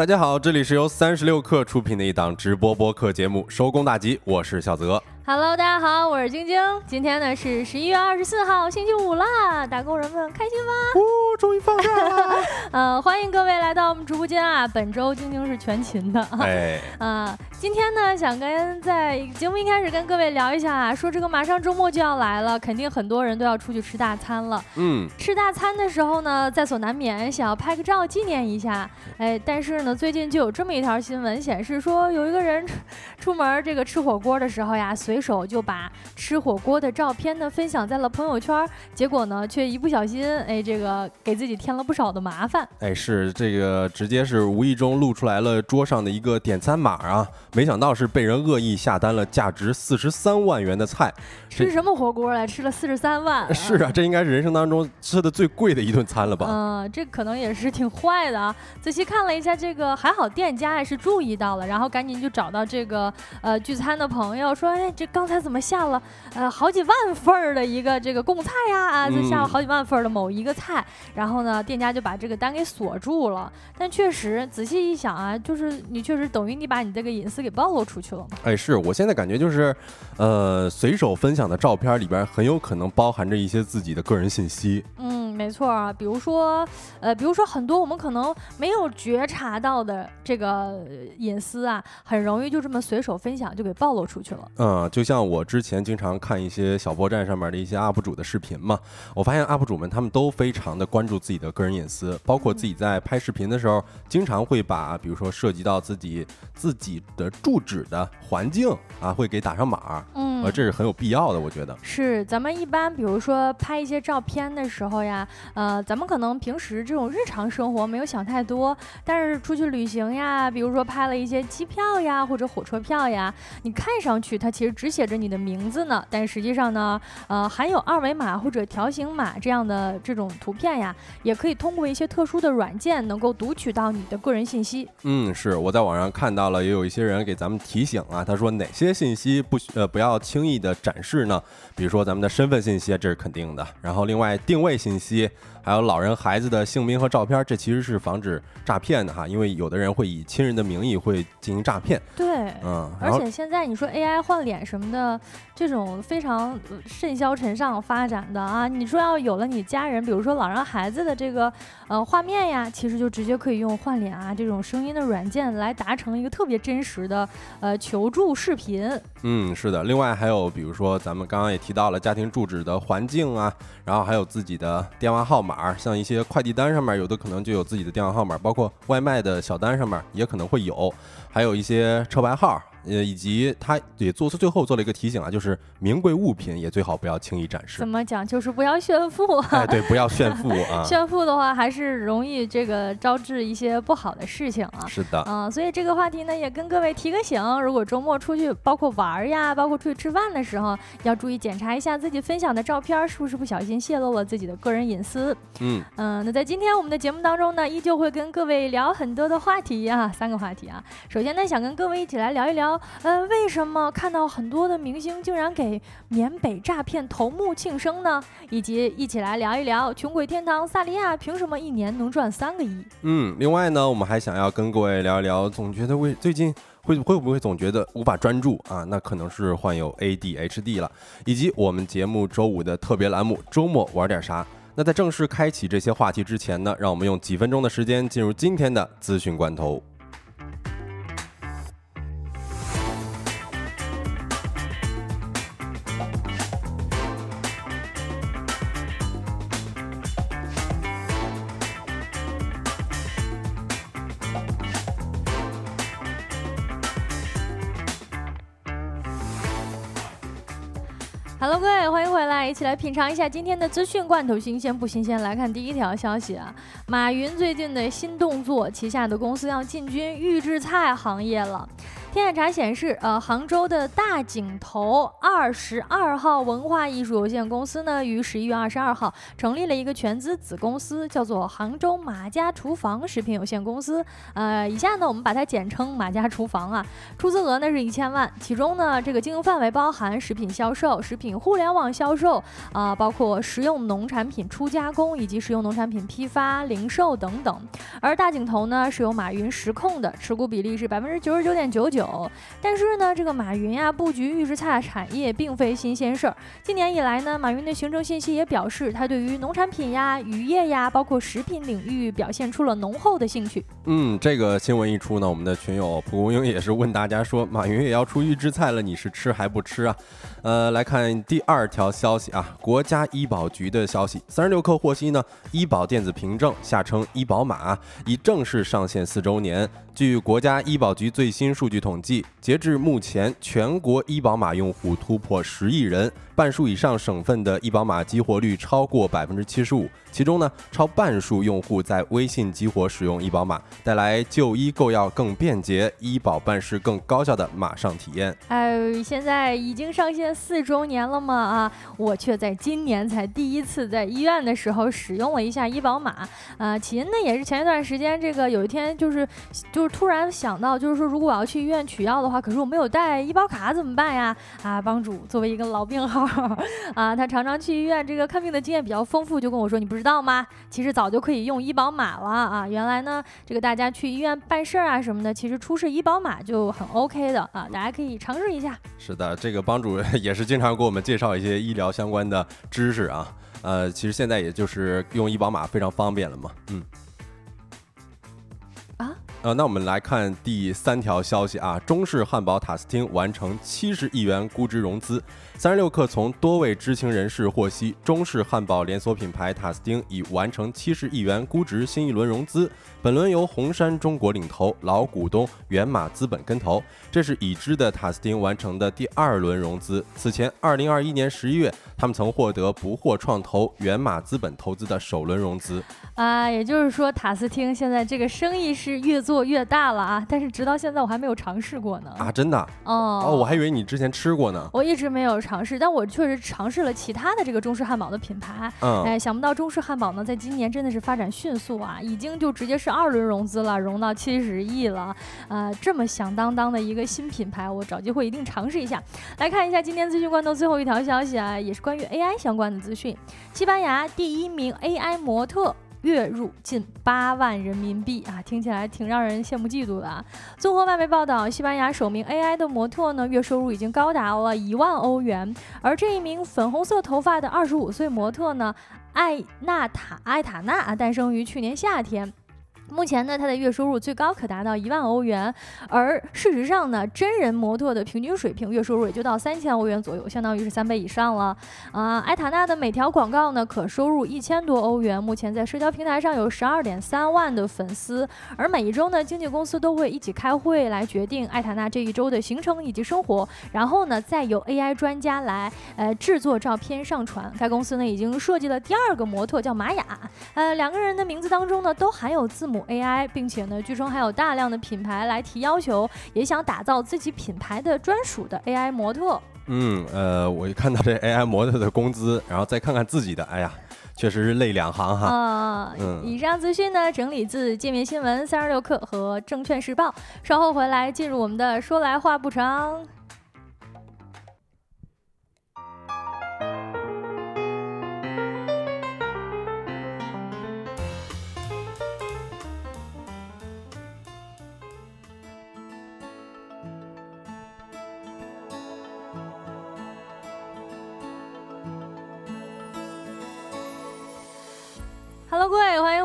大家好，这里是由三十六克出品的一档直播播客节目《收工大吉》，我是小泽。Hello，大家好，我是晶晶。今天呢是十一月二十四号，星期五啦，打工人们开心吗？哦，终于放假了。呃，欢迎各位来到我们直播间啊。本周晶晶是全勤的。哎。啊，今天呢想跟在节目一开始跟各位聊一下啊，说这个马上周末就要来了，肯定很多人都要出去吃大餐了。嗯。吃大餐的时候呢，在所难免想要拍个照纪念一下。哎，但是呢，最近就有这么一条新闻显示说，有一个人出门这个吃火锅的时候呀，随手就把吃火锅的照片呢分享在了朋友圈，结果呢却一不小心，哎，这个给自己添了不少的麻烦。哎，是这个直接是无意中露出来了桌上的一个点餐码啊，没想到是被人恶意下单了价值四十三万元的菜。吃什么火锅来？吃了四十三万？是啊，这应该是人生当中吃的最贵的一顿餐了吧？嗯，这可能也是挺坏的啊。仔细看了一下这个，还好店家还是注意到了，然后赶紧就找到这个呃聚餐的朋友说，哎，这刚才怎么下了呃好几万份儿的一个这个贡菜呀？啊，就下了好几万份儿的某一个菜，然后呢，店家就把这个单给锁住了。但确实仔细一想啊，就是你确实等于你把你这个隐私给暴露出去了。哎，是我现在感觉就是，呃，随手分享。的照片里边很有可能包含着一些自己的个人信息。嗯，没错啊，比如说，呃，比如说很多我们可能没有觉察到的这个隐私啊，很容易就这么随手分享就给暴露出去了。嗯，就像我之前经常看一些小破站上面的一些 UP 主的视频嘛，我发现 UP 主们他们都非常的关注自己的个人隐私，包括自己在拍视频的时候，经常会把比如说涉及到自己自己的住址的环境啊，会给打上码。嗯。呃，这是很有必要的，我觉得是。咱们一般比如说拍一些照片的时候呀，呃，咱们可能平时这种日常生活没有想太多，但是出去旅行呀，比如说拍了一些机票呀或者火车票呀，你看上去它其实只写着你的名字呢，但实际上呢，呃，含有二维码或者条形码这样的这种图片呀，也可以通过一些特殊的软件能够读取到你的个人信息。嗯，是我在网上看到了，也有一些人给咱们提醒啊，他说哪些信息不呃不要。轻易的展示呢，比如说咱们的身份信息，这是肯定的。然后另外定位信息。还有老人、孩子的姓名和照片，这其实是防止诈骗的哈，因为有的人会以亲人的名义会进行诈骗。对，嗯，而且现在你说 AI 换脸什么的，这种非常甚嚣尘上发展的啊，你说要有了你家人，比如说老人、孩子的这个呃画面呀，其实就直接可以用换脸啊这种声音的软件来达成一个特别真实的呃求助视频。嗯，是的。另外还有比如说咱们刚刚也提到了家庭住址的环境啊，然后还有自己的电话号码。码像一些快递单上面有的可能就有自己的电话号码，包括外卖的小单上面也可能会有，还有一些车牌号。呃，以及他也做出最后做了一个提醒啊，就是名贵物品也最好不要轻易展示。怎么讲？就是不要炫富。哎，对，不要炫富 啊！炫富的话，还是容易这个招致一些不好的事情啊。是的。嗯，所以这个话题呢，也跟各位提个醒：如果周末出去，包括玩呀，包括出去吃饭的时候，要注意检查一下自己分享的照片是不是不小心泄露了自己的个人隐私。嗯嗯，那在今天我们的节目当中呢，依旧会跟各位聊很多的话题啊，三个话题啊。首先呢，想跟各位一起来聊一聊。呃，为什么看到很多的明星竟然给缅北诈骗头目庆生呢？以及一起来聊一聊穷鬼天堂萨利亚凭什么一年能赚三个亿？嗯，另外呢，我们还想要跟各位聊一聊，总觉得为最近会会不会总觉得无法专注啊？那可能是患有 ADHD 了。以及我们节目周五的特别栏目周末玩点啥？那在正式开启这些话题之前呢，让我们用几分钟的时间进入今天的资讯罐头。一起来品尝一下今天的资讯罐头，新鲜不新鲜？来看第一条消息啊，马云最近的新动作，旗下的公司要进军预制菜行业了。天眼查显示，呃，杭州的大井头二十二号文化艺术有限公司呢，于十一月二十二号成立了一个全资子公司，叫做杭州马家厨房食品有限公司。呃，以下呢，我们把它简称马家厨房啊。出资额呢是一千万，其中呢，这个经营范围包含食品销售、食品互联网销售啊，包括食用农产品初加工以及食用农产品批发、零售等等。而大井头呢，是由马云实控的，持股比例是百分之九十九点九九。有，但是呢，这个马云呀布局预制菜产业并非新鲜事儿。今年以来呢，马云的行政信息也表示，他对于农产品呀、渔业呀，包括食品领域表现出了浓厚的兴趣。嗯，这个新闻一出呢，我们的群友蒲公英也是问大家说，马云也要出预制菜了，你是吃还不吃啊？呃，来看第二条消息啊，国家医保局的消息，三十六氪获悉呢，医保电子凭证下称医保码已正式上线四周年。据国家医保局最新数据统计，截至目前，全国医保码用户突破十亿人，半数以上省份的医保码激活率超过百分之七十五。其中呢，超半数用户在微信激活使用医保码，带来就医购药更便捷、医保办事更高效的马上体验。哎，现在已经上线四周年了嘛啊，我却在今年才第一次在医院的时候使用了一下医保码。啊，起因呢也是前一段时间，这个有一天就是就是突然想到，就是说如果我要去医院取药的话，可是我没有带医保卡怎么办呀？啊，帮主作为一个老病号 啊，他常常去医院，这个看病的经验比较丰富，就跟我说你不。知道吗？其实早就可以用医保码了啊！原来呢，这个大家去医院办事儿啊什么的，其实出示医保码就很 OK 的啊！大家可以尝试一下。是的，这个帮主也是经常给我们介绍一些医疗相关的知识啊。呃，其实现在也就是用医保码非常方便了嘛。嗯。呃，那我们来看第三条消息啊，中式汉堡塔斯汀完成七十亿元估值融资。三十六氪从多位知情人士获悉，中式汉堡连锁品牌塔斯汀已完成七十亿元估值新一轮融资。本轮由红杉中国领投，老股东源码资本跟投。这是已知的塔斯汀完成的第二轮融资。此前，二零二一年十一月，他们曾获得不惑创投、源码资本投资的首轮融资。啊，也就是说，塔斯汀现在这个生意是越做越大了啊！但是直到现在，我还没有尝试过呢。啊，真的？哦哦，我还以为你之前吃过呢。我一直没有尝试，但我确实尝试了其他的这个中式汉堡的品牌。嗯，哎，想不到中式汉堡呢，在今年真的是发展迅速啊，已经就直接是二轮融资了，融到七十亿了。呃，这么响当当的一个新品牌，我找机会一定尝试一下。来看一下今天资讯罐头最后一条消息啊，也是关于 AI 相关的资讯。西班牙第一名 AI 模特。月入近八万人民币啊，听起来挺让人羡慕嫉妒的啊。综合外媒报道，西班牙首名 AI 的模特呢，月收入已经高达了一万欧元。而这一名粉红色头发的二十五岁模特呢，艾娜塔艾塔娜啊，诞生于去年夏天。目前呢，他的月收入最高可达到一万欧元，而事实上呢，真人模特的平均水平月收入也就到三千欧元左右，相当于是三倍以上了。啊，艾塔娜的每条广告呢，可收入一千多欧元。目前在社交平台上有十二点三万的粉丝，而每一周呢，经纪公司都会一起开会来决定艾塔娜这一周的行程以及生活，然后呢，再由 AI 专家来呃制作照片上传。该公司呢，已经设计了第二个模特，叫玛雅。呃，两个人的名字当中呢，都含有字母。AI，并且呢，据称还有大量的品牌来提要求，也想打造自己品牌的专属的 AI 模特。嗯，呃，我一看到这 AI 模特的工资，然后再看看自己的，哎呀，确实是泪两行哈。啊，嗯。以上资讯呢，整理自界面新闻、三十六氪和证券时报。稍后回来进入我们的说来话不长。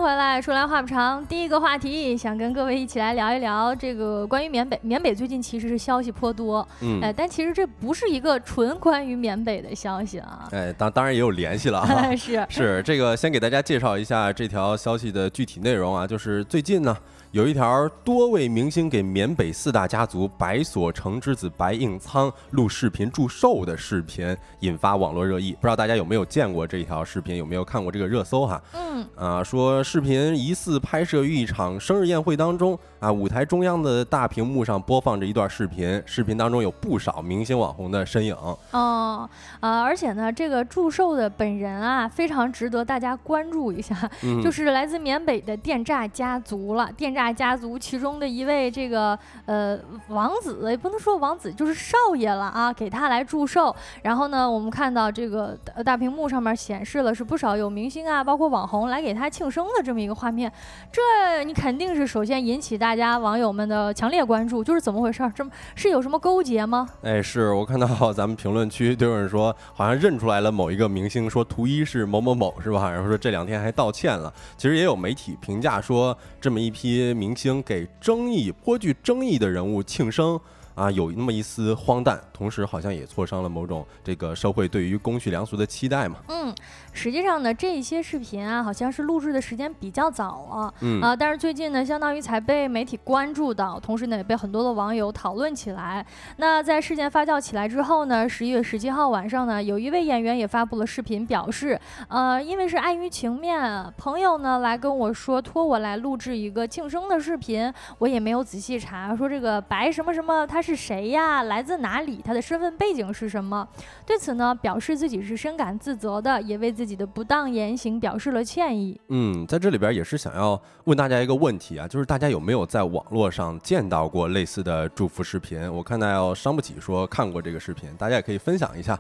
回来。说来话不长，第一个话题想跟各位一起来聊一聊这个关于缅北。缅北最近其实是消息颇多，嗯，哎，但其实这不是一个纯关于缅北的消息啊。哎，当当然也有联系了啊。是是，这个先给大家介绍一下这条消息的具体内容啊，就是最近呢。有一条多位明星给缅北四大家族白所成之子白应仓录视频祝寿的视频，引发网络热议。不知道大家有没有见过这一条视频，有没有看过这个热搜哈？嗯，啊，说视频疑似拍摄于一场生日宴会当中啊，舞台中央的大屏幕上播放着一段视频，视频当中有不少明星网红的身影。哦，啊，而且呢，这个祝寿的本人啊，非常值得大家关注一下，就是来自缅北的电诈家族了。电诈大家族其中的一位这个呃王子，也不能说王子，就是少爷了啊，给他来祝寿。然后呢，我们看到这个大屏幕上面显示了是不少有明星啊，包括网红来给他庆生的这么一个画面。这你肯定是首先引起大家网友们的强烈关注，就是怎么回事？这么是有什么勾结吗？哎，是我看到咱们评论区都有人说，好像认出来了某一个明星，说图一是某某某，是吧？然后说这两天还道歉了。其实也有媒体评价说，这么一批明星给争议颇具争议的人物庆生。啊，有那么一丝荒诞，同时好像也挫伤了某种这个社会对于公序良俗的期待嘛。嗯，实际上呢，这些视频啊，好像是录制的时间比较早了，嗯啊，但是最近呢，相当于才被媒体关注到，同时呢，也被很多的网友讨论起来。那在事件发酵起来之后呢，十一月十七号晚上呢，有一位演员也发布了视频，表示，呃，因为是碍于情面，朋友呢来跟我说，托我来录制一个庆生的视频，我也没有仔细查，说这个白什么什么他。是谁呀？来自哪里？他的身份背景是什么？对此呢，表示自己是深感自责的，也为自己的不当言行表示了歉意。嗯，在这里边也是想要问大家一个问题啊，就是大家有没有在网络上见到过类似的祝福视频？我看到伤不起说看过这个视频，大家也可以分享一下。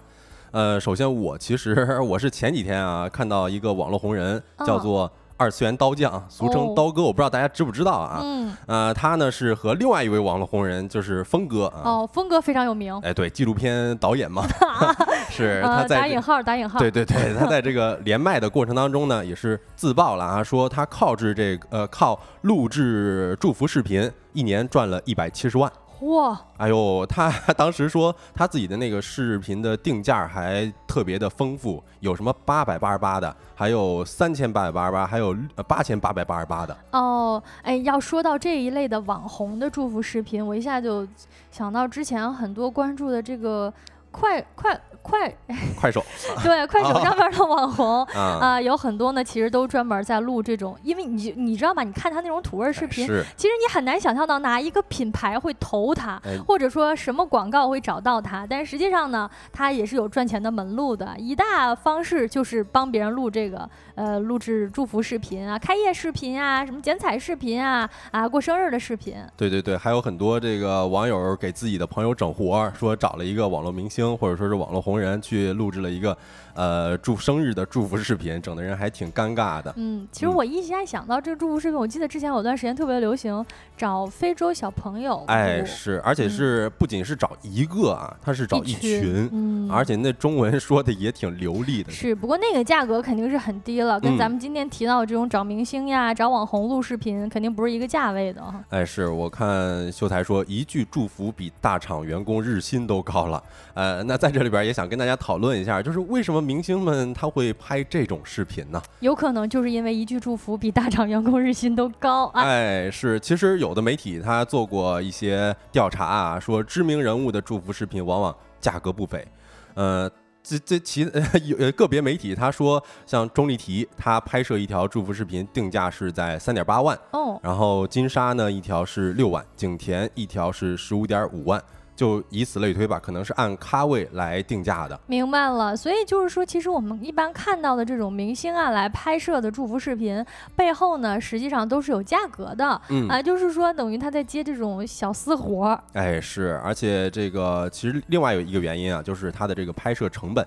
呃，首先我其实 我是前几天啊看到一个网络红人叫做。二次元刀匠，俗称刀哥，我不知道大家知不知道啊？嗯，呃，他呢是和另外一位网络红人，就是峰哥啊。哦，峰哥非常有名。哎，对，纪录片导演嘛，是他在打引号，打引号。对对对，他在这个连麦的过程当中呢，也是自曝了啊，说他靠制这个呃靠录制祝福视频，一年赚了一百七十万。哇！哎呦，他当时说他自己的那个视频的定价还特别的丰富，有什么八百八十八的，还有三千八百八十八，还有八千八百八十八的。哦，哎，要说到这一类的网红的祝福视频，我一下就想到之前很多关注的这个快快。快快手 对快手上面的网红啊，有很多呢，其实都专门在录这种，因为你你知道吗？你看他那种土味视频，其实你很难想象到哪一个品牌会投他，或者说什么广告会找到他。但是实际上呢，他也是有赚钱的门路的。一大方式就是帮别人录这个呃录制祝福视频啊、开业视频啊、什么剪彩视频啊、啊过生日的视频。对对对，还有很多这个网友给自己的朋友整活，说找了一个网络明星或者说是网络红。人去录制了一个。呃，祝生日的祝福视频，整的人还挺尴尬的。嗯，其实我一下想到这个祝福视频，我记得之前有段时间特别流行找非洲小朋友。哎，是，而且是不仅是找一个啊，他是找一群，嗯，而且那中文说的也挺流利的。是，不过那个价格肯定是很低了，跟咱们今天提到的这种找明星呀、找网红录视频，肯定不是一个价位的。哎，是我看秀才说一句祝福比大厂员工日薪都高了。呃，那在这里边也想跟大家讨论一下，就是为什么？明星们他会拍这种视频呢？有可能就是因为一句祝福比大厂员工日薪都高。哎，是，其实有的媒体他做过一些调查啊，说知名人物的祝福视频往往价格不菲。呃，这这其有个别媒体他说，像钟丽缇，她拍摄一条祝福视频定价是在三点八万哦，然后金莎呢一条是六万，景甜一条是十五点五万。就以此类推吧，可能是按咖位来定价的。明白了，所以就是说，其实我们一般看到的这种明星啊来拍摄的祝福视频背后呢，实际上都是有价格的。嗯啊，就是说等于他在接这种小私活儿。哎，是，而且这个其实另外有一个原因啊，就是他的这个拍摄成本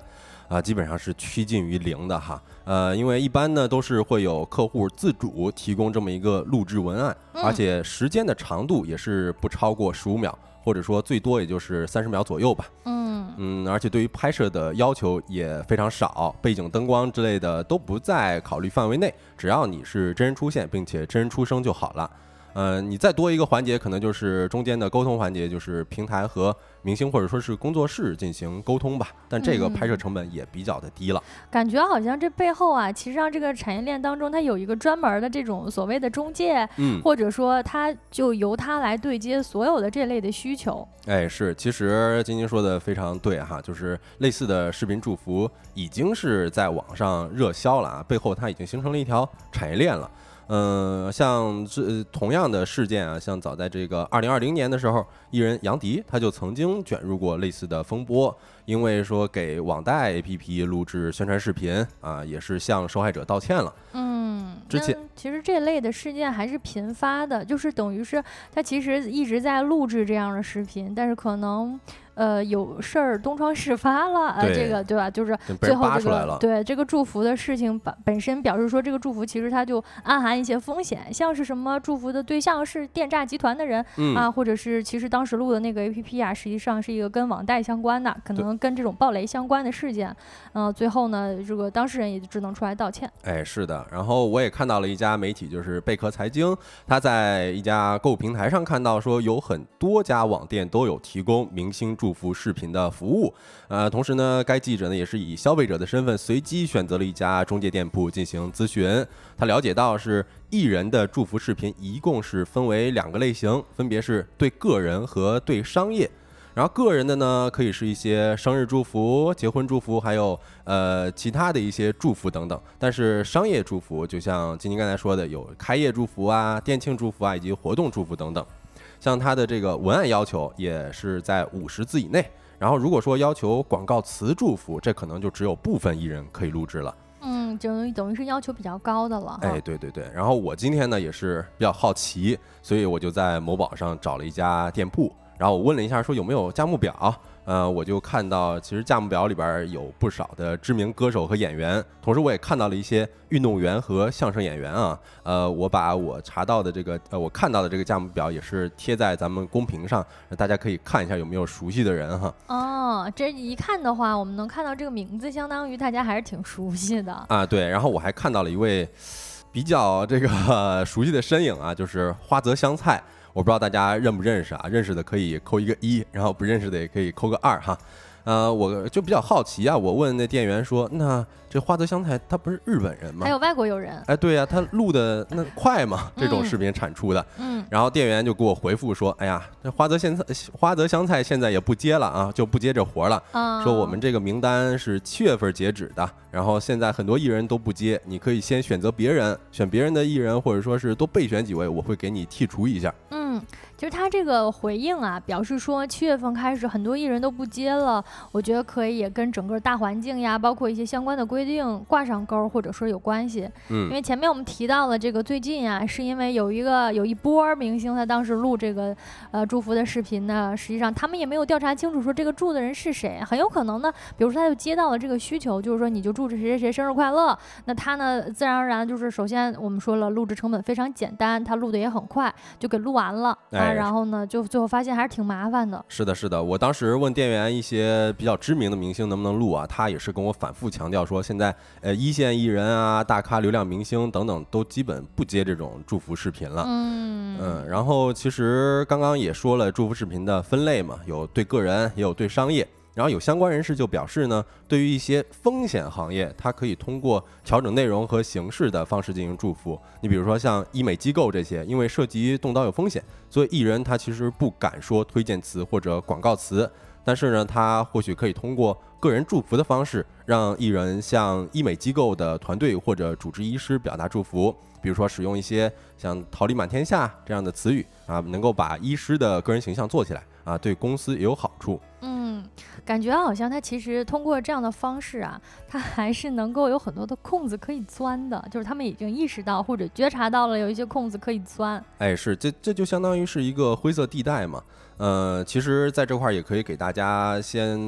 啊，基本上是趋近于零的哈。呃，因为一般呢都是会有客户自主提供这么一个录制文案，而且时间的长度也是不超过十五秒。或者说最多也就是三十秒左右吧。嗯嗯，而且对于拍摄的要求也非常少，背景灯光之类的都不在考虑范围内，只要你是真人出现并且真人出声就好了。呃，你再多一个环节，可能就是中间的沟通环节，就是平台和明星或者说是工作室进行沟通吧。但这个拍摄成本也比较的低了。感觉好像这背后啊，其实上这个产业链当中，它有一个专门的这种所谓的中介，嗯，或者说它就由它来对接所有的这类的需求。哎，是，其实晶晶说的非常对哈，就是类似的视频祝福已经是在网上热销了啊，背后它已经形成了一条产业链了。嗯，像这同样的事件啊，像早在这个二零二零年的时候，艺人杨迪他就曾经卷入过类似的风波，因为说给网贷 APP 录制宣传视频啊，也是向受害者道歉了。嗯，之前其实这类的事件还是频发的，就是等于是他其实一直在录制这样的视频，但是可能。呃，有事儿东窗事发了，呃，这个对吧？就是最后这个对这个祝福的事情本本身表示说，这个祝福其实它就暗含一些风险，像是什么祝福的对象是电诈集团的人啊，或者是其实当时录的那个 A P P 啊，实际上是一个跟网贷相关的，可能跟这种暴雷相关的事件。嗯，最后呢，这个当事人也就只能出来道歉。哎，是的。然后我也看到了一家媒体，就是贝壳财经，他在一家购物平台上看到说，有很多家网店都有提供明星。祝福视频的服务，呃，同时呢，该记者呢也是以消费者的身份随机选择了一家中介店铺进行咨询。他了解到是艺人的祝福视频一共是分为两个类型，分别是对个人和对商业。然后个人的呢，可以是一些生日祝福、结婚祝福，还有呃其他的一些祝福等等。但是商业祝福，就像晶晶刚才说的，有开业祝福啊、店庆祝福啊，以及活动祝福等等。像它的这个文案要求也是在五十字以内，然后如果说要求广告词祝福，这可能就只有部分艺人可以录制了。嗯，等于等于是要求比较高的了。哎，对对对。然后我今天呢也是比较好奇，所以我就在某宝上找了一家店铺，然后我问了一下，说有没有价目表。呃，我就看到，其实价目表里边有不少的知名歌手和演员，同时我也看到了一些运动员和相声演员啊。呃，我把我查到的这个，呃，我看到的这个价目表也是贴在咱们公屏上，大家可以看一下有没有熟悉的人哈。哦，这一看的话，我们能看到这个名字，相当于大家还是挺熟悉的啊。对，然后我还看到了一位比较这个熟悉的身影啊，就是花泽香菜。我不知道大家认不认识啊？认识的可以扣一个一，然后不认识的也可以扣个二哈。呃，我就比较好奇啊，我问那店员说：“那这花泽香菜他不是日本人吗？还有外国友人？”哎，对呀，他录的那快吗？这种视频产出的。嗯。然后店员就给我回复说：“哎呀，这花泽香菜花泽香菜现在也不接了啊，就不接这活了。说我们这个名单是七月份截止的，然后现在很多艺人都不接，你可以先选择别人，选别人的艺人，或者说是多备选几位，我会给你剔除一下。”嗯。其实他这个回应啊，表示说七月份开始很多艺人都不接了，我觉得可以也跟整个大环境呀，包括一些相关的规定挂上钩，或者说有关系。嗯，因为前面我们提到了这个最近啊，是因为有一个有一波明星他当时录这个呃祝福的视频呢，实际上他们也没有调查清楚说这个住的人是谁，很有可能呢，比如说他就接到了这个需求，就是说你就祝谁谁谁生日快乐，那他呢自然而然就是首先我们说了录制成本非常简单，他录的也很快，就给录完了。然后呢，就最后发现还是挺麻烦的。是的，是的。我当时问店员一些比较知名的明星能不能录啊，他也是跟我反复强调说，现在呃一线艺人啊、大咖、流量明星等等都基本不接这种祝福视频了。嗯嗯。然后其实刚刚也说了祝福视频的分类嘛，有对个人，也有对商业。然后有相关人士就表示呢，对于一些风险行业，它可以通过调整内容和形式的方式进行祝福。你比如说像医美机构这些，因为涉及动刀有风险，所以艺人他其实不敢说推荐词或者广告词。但是呢，他或许可以通过个人祝福的方式，让艺人向医美机构的团队或者主治医师表达祝福。比如说使用一些像“桃李满天下”这样的词语啊，能够把医师的个人形象做起来啊，对公司也有好处。嗯。感觉好像他其实通过这样的方式啊，他还是能够有很多的空子可以钻的，就是他们已经意识到或者觉察到了有一些空子可以钻。哎，是这这就相当于是一个灰色地带嘛。呃，其实在这块儿也可以给大家先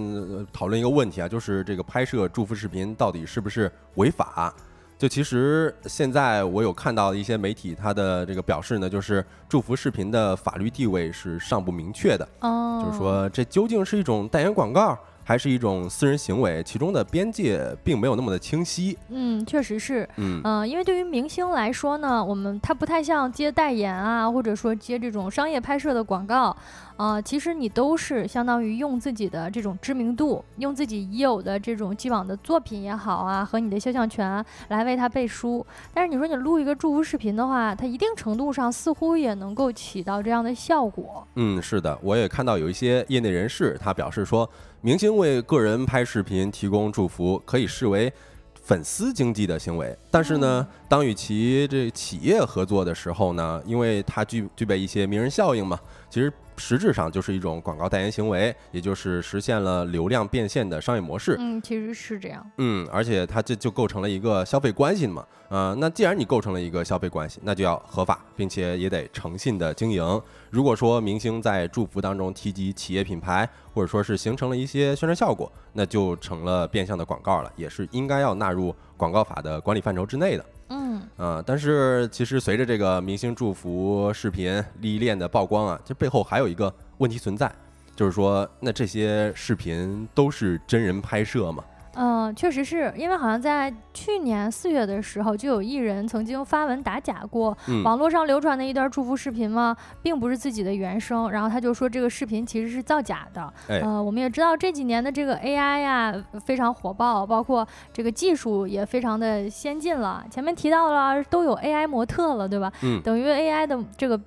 讨论一个问题啊，就是这个拍摄祝福视频到底是不是违法？就其实现在我有看到一些媒体，他的这个表示呢，就是祝福视频的法律地位是尚不明确的。哦，就是说这究竟是一种代言广告？还是一种私人行为，其中的边界并没有那么的清晰。嗯，确实是。嗯嗯，因为对于明星来说呢，我们他不太像接代言啊，或者说接这种商业拍摄的广告。啊，其实你都是相当于用自己的这种知名度，用自己已有的这种既往的作品也好啊，和你的肖像权来为他背书。但是你说你录一个祝福视频的话，它一定程度上似乎也能够起到这样的效果。嗯，是的，我也看到有一些业内人士他表示说，明星为个人拍视频提供祝福可以视为粉丝经济的行为。但是呢，当与其这企业合作的时候呢，因为它具具备一些名人效应嘛，其实。实质上就是一种广告代言行为，也就是实现了流量变现的商业模式。嗯，其实是这样。嗯，而且它这就构成了一个消费关系嘛。呃，那既然你构成了一个消费关系，那就要合法，并且也得诚信的经营。如果说明星在祝福当中提及企业品牌，或者说是形成了一些宣传效果，那就成了变相的广告了，也是应该要纳入广告法的管理范畴之内的。嗯啊，但是其实随着这个明星祝福视频历练的曝光啊，这背后还有一个问题存在，就是说，那这些视频都是真人拍摄吗？嗯，确实是因为好像在去年四月的时候，就有艺人曾经发文打假过。网络上流传的一段祝福视频嘛，并不是自己的原声，然后他就说这个视频其实是造假的。呃，我们也知道这几年的这个 AI 呀非常火爆，包括这个技术也非常的先进了。前面提到了都有 AI 模特了，对吧？嗯，等于 AI 的这个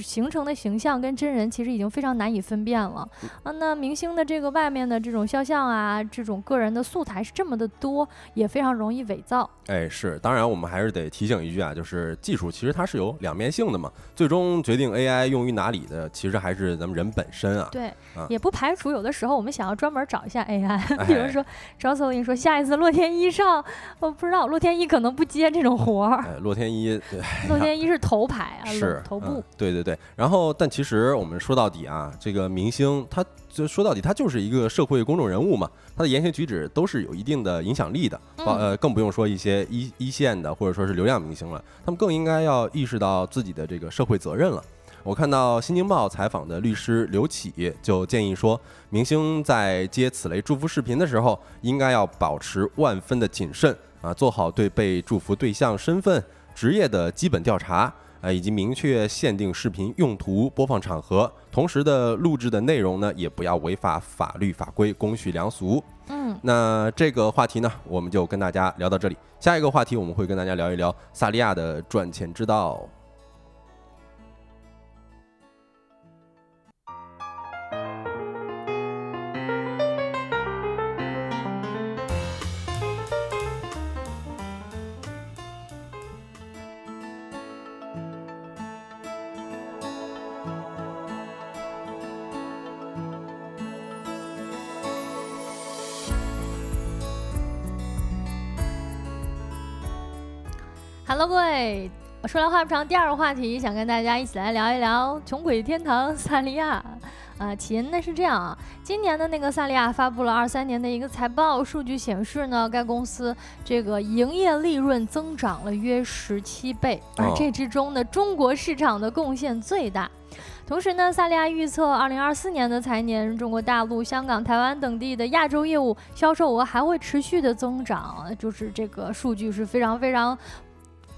形成的形象跟真人其实已经非常难以分辨了。啊，那明星的这个外面的这种肖像啊，这种个人的素材。是这么的多，也非常容易伪造。哎，是，当然我们还是得提醒一句啊，就是技术其实它是有两面性的嘛。最终决定 AI 用于哪里的，其实还是咱们人本身啊。对，也不排除有的时候我们想要专门找一下 AI，比如说张司令说下一次洛天依上，我不知道洛天依可能不接这种活儿。洛天依，洛天依是头牌啊，是头部。对对对，然后但其实我们说到底啊，这个明星他。就说到底，他就是一个社会公众人物嘛，他的言行举止都是有一定的影响力的，呃，更不用说一些一一线的或者说是流量明星了，他们更应该要意识到自己的这个社会责任了。我看到《新京报》采访的律师刘启就建议说，明星在接此类祝福视频的时候，应该要保持万分的谨慎啊，做好对被祝福对象身份、职业的基本调查。呃，以及明确限定视频用途、播放场合，同时的录制的内容呢，也不要违法法律法规、公序良俗。嗯，那这个话题呢，我们就跟大家聊到这里。下一个话题，我们会跟大家聊一聊萨利亚的赚钱之道。Hello，各位，说来话不长，第二个话题想跟大家一起来聊一聊穷鬼天堂萨利亚。啊，起因呢是这样啊，今年的那个萨利亚发布了二三年的一个财报，数据显示呢，该公司这个营业利润增长了约十七倍，而这之中呢，中国市场的贡献最大。同时呢，萨利亚预测二零二四年的财年，中国大陆、香港、台湾等地的亚洲业务销售额还会持续的增长，就是这个数据是非常非常。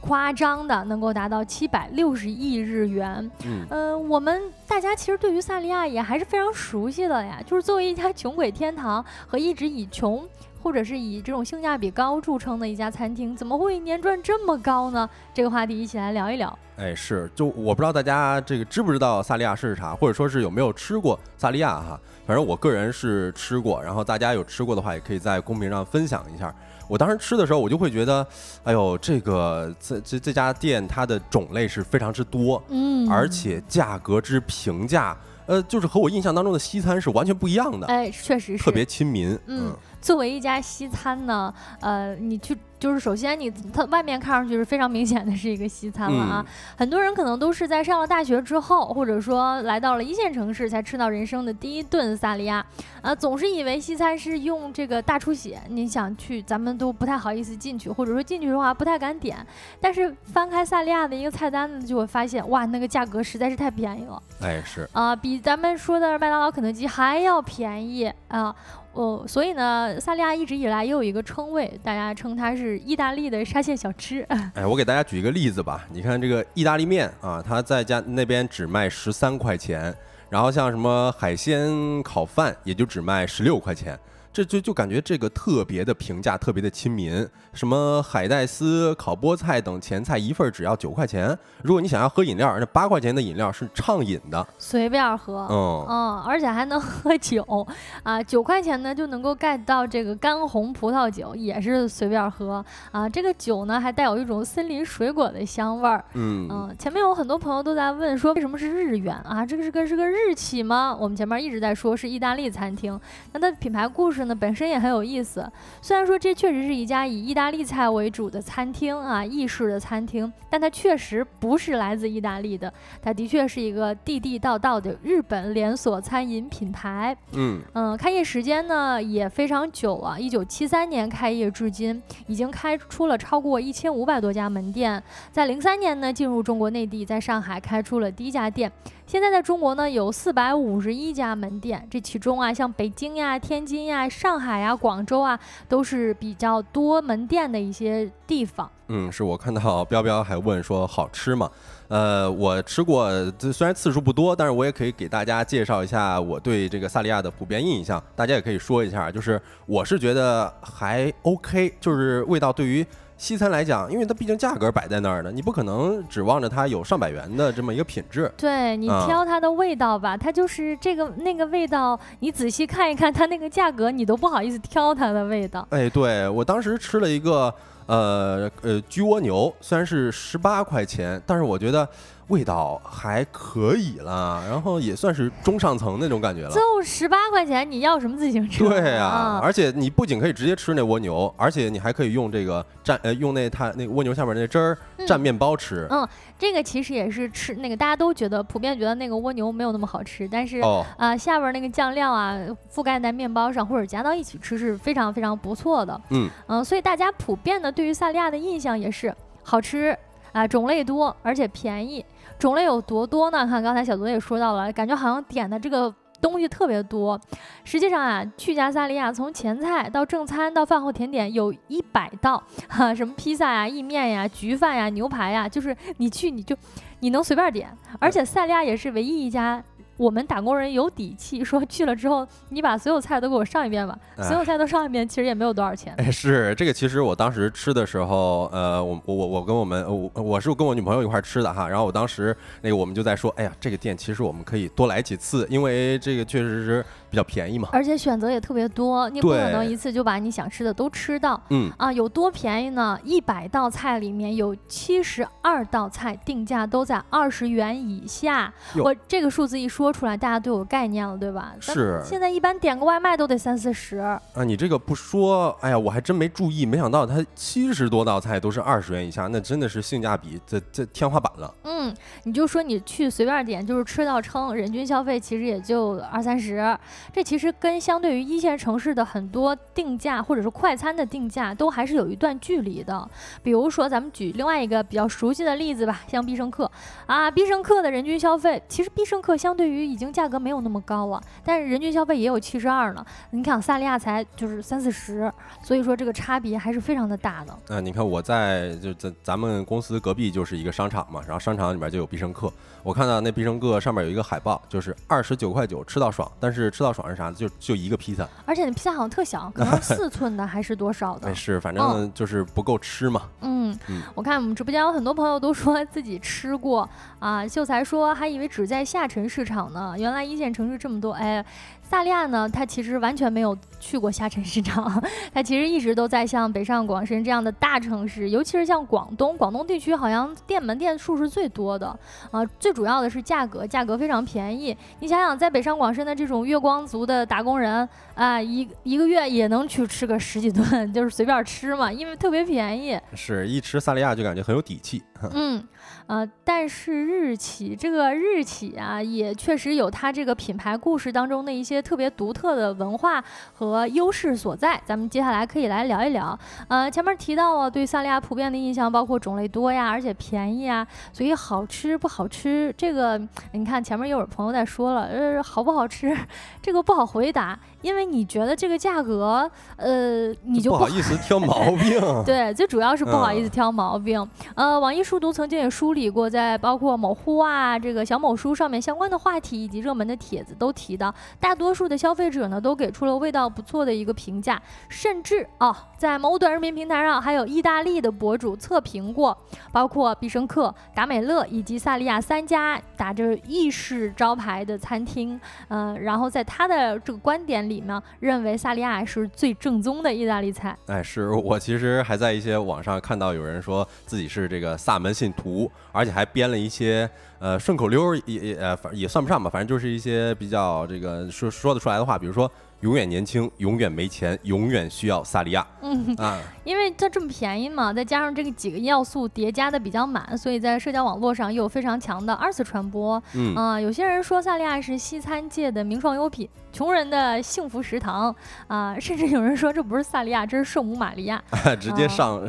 夸张的能够达到七百六十亿日元，嗯，我们大家其实对于萨利亚也还是非常熟悉的呀。就是作为一家穷鬼天堂和一直以穷或者是以这种性价比高著称的一家餐厅，怎么会年赚这么高呢？这个话题一起来聊一聊。哎，是，就我不知道大家这个知不知道萨利亚是啥，或者说是有没有吃过萨利亚哈。反正我个人是吃过，然后大家有吃过的话，也可以在公屏上分享一下。我当时吃的时候，我就会觉得，哎呦，这个这这这家店它的种类是非常之多，嗯，而且价格之平价，呃，就是和我印象当中的西餐是完全不一样的，哎，确实是特别亲民，嗯。作为一家西餐呢，呃，你去就是首先你它外面看上去是非常明显的是一个西餐了啊。很多人可能都是在上了大学之后，或者说来到了一线城市才吃到人生的第一顿萨莉亚，啊，总是以为西餐是用这个大出血，你想去咱们都不太好意思进去，或者说进去的话不太敢点。但是翻开萨莉亚的一个菜单子，就会发现哇，那个价格实在是太便宜了。哎，是啊，比咱们说的麦当劳、肯德基还要便宜啊。哦，所以呢，萨莉亚一直以来也有一个称谓，大家称它是意大利的沙县小吃。哎，我给大家举一个例子吧，你看这个意大利面啊，它在家那边只卖十三块钱，然后像什么海鲜烤饭也就只卖十六块钱。这就就感觉这个特别的平价，特别的亲民。什么海带丝、烤菠菜等前菜一份只要九块钱。如果你想要喝饮料，那八块钱的饮料是畅饮的，随便喝。嗯嗯，而且还能喝酒啊，九块钱呢就能够 get 到这个干红葡萄酒，也是随便喝啊。这个酒呢还带有一种森林水果的香味儿。嗯嗯，前面有很多朋友都在问说为什么是日元啊？这个是个是个日企吗？我们前面一直在说是意大利餐厅，那它的品牌故事。那本身也很有意思，虽然说这确实是一家以意大利菜为主的餐厅啊，意式的餐厅，但它确实不是来自意大利的，它的确是一个地地道道的日本连锁餐饮品牌。嗯嗯，开业时间呢也非常久啊，一九七三年开业至今，已经开出了超过一千五百多家门店，在零三年呢进入中国内地，在上海开出了第一家店。现在在中国呢，有四百五十一家门店，这其中啊，像北京呀、天津呀、上海呀、广州啊，都是比较多门店的一些地方。嗯，是我看到 彪彪还问说好吃吗？呃，我吃过，虽然次数不多，但是我也可以给大家介绍一下我对这个萨利亚的普遍印象。大家也可以说一下，就是我是觉得还 OK，就是味道对于。西餐来讲，因为它毕竟价格摆在那儿呢，你不可能指望着它有上百元的这么一个品质。对你挑它的味道吧，它就是这个那个味道，你仔细看一看它那个价格，你都不好意思挑它的味道。哎，对我当时吃了一个呃呃焗蜗牛，虽然是十八块钱，但是我觉得。味道还可以啦，然后也算是中上层那种感觉了。就十八块钱，你要什么自行车？对呀，而且你不仅可以直接吃那蜗牛，而且你还可以用这个蘸呃用那它那蜗牛下面那汁儿蘸面包吃。嗯，这个其实也是吃那个大家都觉得普遍觉得那个蜗牛没有那么好吃，但是啊下边那个酱料啊覆盖在面包上或者夹到一起吃是非常非常不错的。嗯嗯，所以大家普遍的对于萨利亚的印象也是好吃啊，种类多而且便宜。种类有多多呢？看刚才小左也说到了，感觉好像点的这个东西特别多。实际上啊，去加萨利亚从前菜到正餐到饭后甜点有一百道，哈，什么披萨呀、意面呀、焗饭呀、牛排呀，就是你去你就你能随便点。而且萨利亚也是唯一一家。我们打工人有底气，说去了之后，你把所有菜都给我上一遍吧。所有菜都上一遍，其实也没有多少钱。哎，是这个，其实我当时吃的时候，呃，我我我我跟我们，我我是跟我女朋友一块吃的哈。然后我当时那个我们就在说，哎呀，这个店其实我们可以多来几次，因为这个确实是。比较便宜嘛，而且选择也特别多，你不可能一次就把你想吃的都吃到。嗯啊，有多便宜呢？一百道菜里面有七十二道菜定价都在二十元以下。我这个数字一说出来，大家都有概念了，对吧？是。现在一般点个外卖都得三四十。啊，你这个不说，哎呀，我还真没注意，没想到它七十多道菜都是二十元以下，那真的是性价比这这天花板了。嗯，你就说你去随便点，就是吃到撑，人均消费其实也就二三十。这其实跟相对于一线城市的很多定价或者是快餐的定价都还是有一段距离的。比如说，咱们举另外一个比较熟悉的例子吧，像必胜客啊，必胜客的人均消费，其实必胜客相对于已经价格没有那么高了，但是人均消费也有七十二呢。你看萨利亚才就是三四十，所以说这个差别还是非常的大的。嗯，你看我在就咱咱们公司隔壁就是一个商场嘛，然后商场里面就有必胜客，我看到那必胜客上面有一个海报，就是二十九块九吃到爽，但是吃到爽是啥？就就一个披萨，而且那披萨好像特小，可能 四寸的还是多少的？是，反正就是不够吃嘛。嗯，我看我们直播间有很多朋友都说自己吃过啊。秀才说还以为只在下沉市场呢，原来一线城市这么多。哎。萨利亚呢，他其实完全没有去过下沉市场，他其实一直都在像北上广深这样的大城市，尤其是像广东，广东地区好像店门店数是最多的啊。最主要的是价格，价格非常便宜。你想想，在北上广深的这种月光族的打工人啊，一一个月也能去吃个十几顿，就是随便吃嘛，因为特别便宜。是一吃萨利亚就感觉很有底气。嗯。呃，但是日企这个日企啊，也确实有它这个品牌故事当中的一些。特别独特的文化和优势所在。咱们接下来可以来聊一聊。呃，前面提到了对萨莉亚普遍的印象包括种类多呀，而且便宜啊，所以好吃不好吃？这个你看前面又有朋友在说了，呃，好不好吃？这个不好回答。因为你觉得这个价格，呃，你就不好意思挑毛病。对，最主要是不好意思挑毛病。呃，网易书读曾经也梳理过，在包括某乎啊、这个小某书上面相关的话题以及热门的帖子都提到，大多数的消费者呢都给出了味道不错的一个评价，甚至啊，在某短视频平台上还有意大利的博主测评过，包括必胜客、达美乐以及萨利亚三家打着意式招牌的餐厅，呃，然后在他的这个观点。里呢，认为萨利亚是最正宗的意大利菜。哎，是我其实还在一些网上看到有人说自己是这个萨门信徒，而且还编了一些呃顺口溜，也也呃也算不上吧，反正就是一些比较这个说说得出来的话，比如说。永远年轻，永远没钱，永远需要萨利亚。嗯 啊，因为它这么便宜嘛，再加上这个几个要素叠加的比较满，所以在社交网络上又有非常强的二次传播。嗯啊，有些人说萨利亚是西餐界的名创优品，穷人的幸福食堂啊，甚至有人说这不是萨利亚，这是圣母玛利亚，直接上。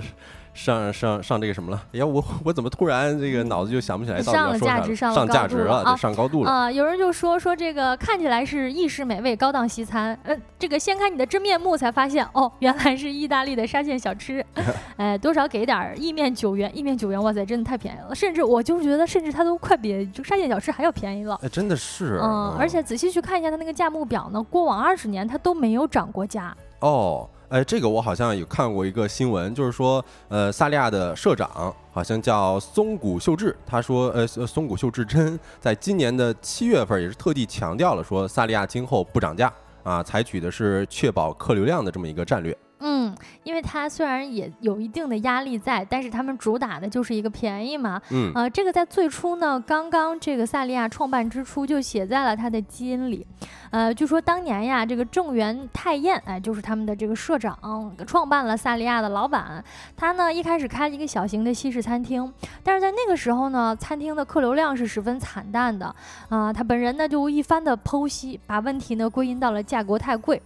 上上上这个什么了？哎呀，我我怎么突然这个脑子就想不起来？上了价值，上价值了，上高度了啊！有人就说说这个看起来是意式美味高档西餐，呃，这个掀开你的真面目才发现，哦，原来是意大利的沙县小吃。哎，多少给点意面九元，意面九元，哇塞，真的太便宜了！甚至我就觉得，甚至它都快比这沙县小吃还要便宜了。哎，真的是。嗯，而且仔细去看一下它那个价目表呢，过往二十年它都没有涨过价。哦。哎，这个我好像有看过一个新闻，就是说，呃，萨利亚的社长好像叫松谷秀智，他说，呃，松谷秀智真在今年的七月份也是特地强调了，说萨利亚今后不涨价啊，采取的是确保客流量的这么一个战略。嗯，因为它虽然也有一定的压力在，但是他们主打的就是一个便宜嘛。嗯，呃，这个在最初呢，刚刚这个萨利亚创办之初就写在了他的基因里。呃，据说当年呀，这个正源太彦，哎，就是他们的这个社长，创办了萨利亚的老板。他呢一开始开了一个小型的西式餐厅，但是在那个时候呢，餐厅的客流量是十分惨淡的。啊，他本人呢就一番的剖析，把问题呢归因到了价格太贵。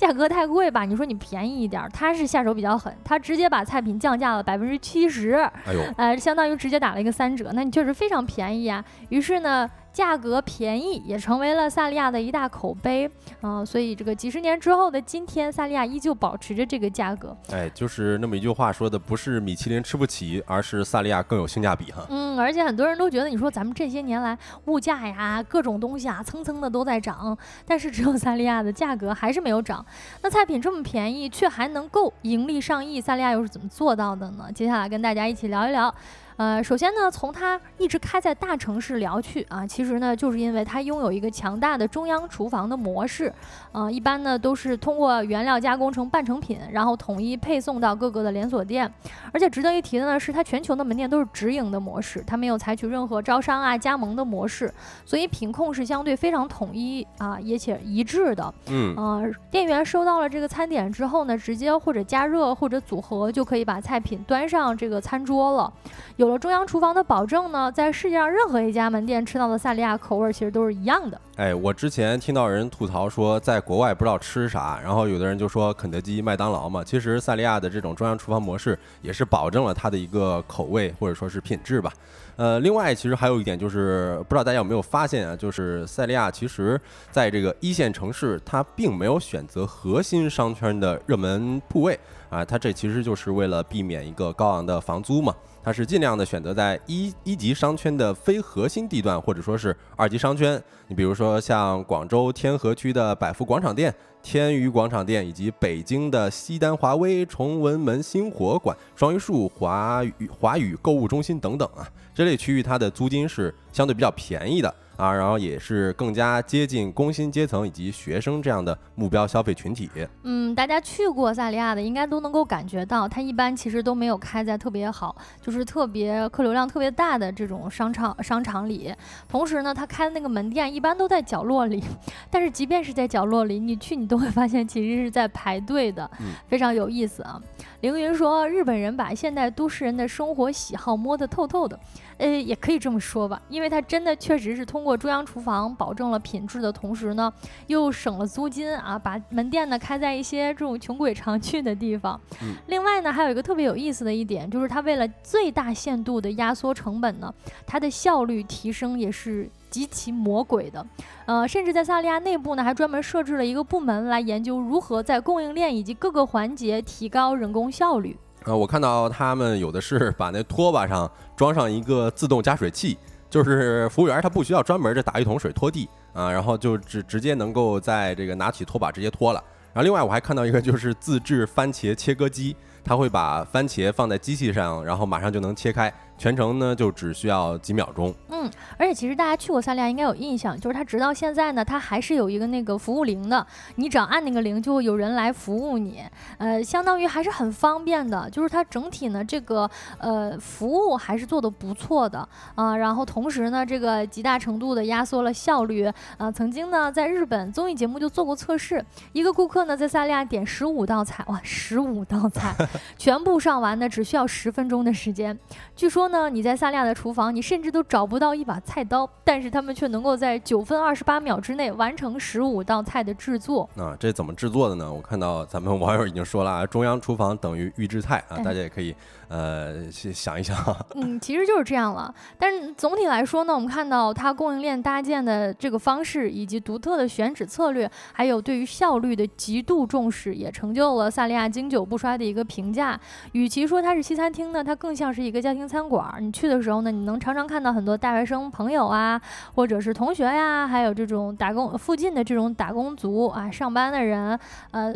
价格太贵吧？你说你便宜一点，他是下手比较狠，他直接把菜品降价了百分之七十，哎呦，呃，相当于直接打了一个三折，那你确实非常便宜啊。于是呢。价格便宜也成为了萨利亚的一大口碑啊，所以这个几十年之后的今天，萨利亚依旧保持着这个价格。哎，就是那么一句话说的，不是米其林吃不起，而是萨利亚更有性价比哈。嗯，而且很多人都觉得，你说咱们这些年来物价呀，各种东西啊，蹭蹭的都在涨，但是只有萨利亚的价格还是没有涨。那菜品这么便宜，却还能够盈利上亿，萨利亚又是怎么做到的呢？接下来跟大家一起聊一聊。呃，首先呢，从它一直开在大城市聊去啊，其实呢，就是因为它拥有一个强大的中央厨房的模式，呃，一般呢都是通过原料加工成半成品，然后统一配送到各个的连锁店。而且值得一提的呢，是它全球的门店都是直营的模式，它没有采取任何招商啊、加盟的模式，所以品控是相对非常统一啊，也且一致的。嗯，呃，店员收到了这个餐点之后呢，直接或者加热或者组合就可以把菜品端上这个餐桌了。有了中央厨房的保证呢，在世界上任何一家门店吃到的萨利亚口味其实都是一样的。哎，我之前听到人吐槽说，在国外不知道吃啥，然后有的人就说肯德基、麦当劳嘛。其实萨利亚的这种中央厨房模式也是保证了它的一个口味或者说是品质吧。呃，另外其实还有一点就是，不知道大家有没有发现啊，就是萨利亚其实在这个一线城市，它并没有选择核心商圈的热门铺位啊，它这其实就是为了避免一个高昂的房租嘛。它是尽量的选择在一一级商圈的非核心地段，或者说是二级商圈。你比如说像广州天河区的百福广场店、天娱广场店，以及北京的西单华威、崇文门星火馆、双榆树华宇华宇购物中心等等啊，这类区域它的租金是相对比较便宜的。啊，然后也是更加接近工薪阶层以及学生这样的目标消费群体。嗯，大家去过萨利亚的，应该都能够感觉到，它一般其实都没有开在特别好，就是特别客流量特别大的这种商场商场里。同时呢，它开的那个门店一般都在角落里，但是即便是在角落里，你去你都会发现其实是在排队的，非常有意思啊。凌云说，日本人把现代都市人的生活喜好摸得透透的。呃，也可以这么说吧，因为它真的确实是通过中央厨房保证了品质的同时呢，又省了租金啊，把门店呢开在一些这种穷鬼常去的地方。另外呢，还有一个特别有意思的一点，就是它为了最大限度的压缩成本呢，它的效率提升也是极其魔鬼的。呃，甚至在萨利亚内部呢，还专门设置了一个部门来研究如何在供应链以及各个环节提高人工效率。呃，我看到他们有的是把那拖把上装上一个自动加水器，就是服务员他不需要专门的打一桶水拖地啊，然后就直直接能够在这个拿起拖把直接拖了。然后另外我还看到一个就是自制番茄切割机，它会把番茄放在机器上，然后马上就能切开。全程呢就只需要几秒钟。嗯，而且其实大家去过萨利亚应该有印象，就是它直到现在呢，它还是有一个那个服务铃的，你只要按那个铃，就会有人来服务你。呃，相当于还是很方便的，就是它整体呢这个呃服务还是做的不错的啊。然后同时呢，这个极大程度的压缩了效率啊。曾经呢在日本综艺节目就做过测试，一个顾客呢在萨利亚点十五道菜，哇，十五道菜全部上完呢只需要十分钟的时间。据说。呢？你在萨利亚的厨房，你甚至都找不到一把菜刀，但是他们却能够在九分二十八秒之内完成十五道菜的制作。啊，这怎么制作的呢？我看到咱们网友已经说了啊，中央厨房等于预制菜啊，大家也可以。呃，想一想，嗯，其实就是这样了。但是总体来说呢，我们看到它供应链搭建的这个方式，以及独特的选址策略，还有对于效率的极度重视，也成就了萨利亚经久不衰的一个评价。与其说它是西餐厅呢，它更像是一个家庭餐馆。你去的时候呢，你能常常看到很多大学生朋友啊，或者是同学呀，还有这种打工附近的这种打工族啊，上班的人，呃。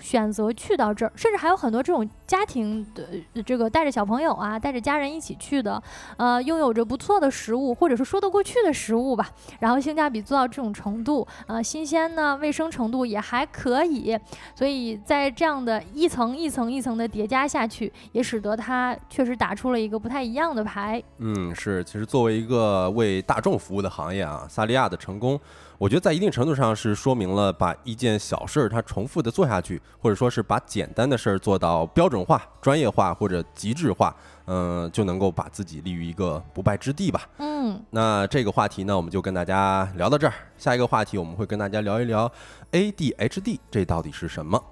选择去到这儿，甚至还有很多这种家庭的这个带着小朋友啊，带着家人一起去的，呃，拥有着不错的食物，或者是说得过去的食物吧。然后性价比做到这种程度，呃，新鲜呢，卫生程度也还可以。所以在这样的一层一层一层的叠加下去，也使得它确实打出了一个不太一样的牌。嗯，是，其实作为一个为大众服务的行业啊，萨利亚的成功。我觉得在一定程度上是说明了把一件小事儿它重复的做下去，或者说是把简单的事儿做到标准化、专业化或者极致化，嗯，就能够把自己立于一个不败之地吧。嗯，那这个话题呢，我们就跟大家聊到这儿。下一个话题我们会跟大家聊一聊 ADHD 这到底是什么。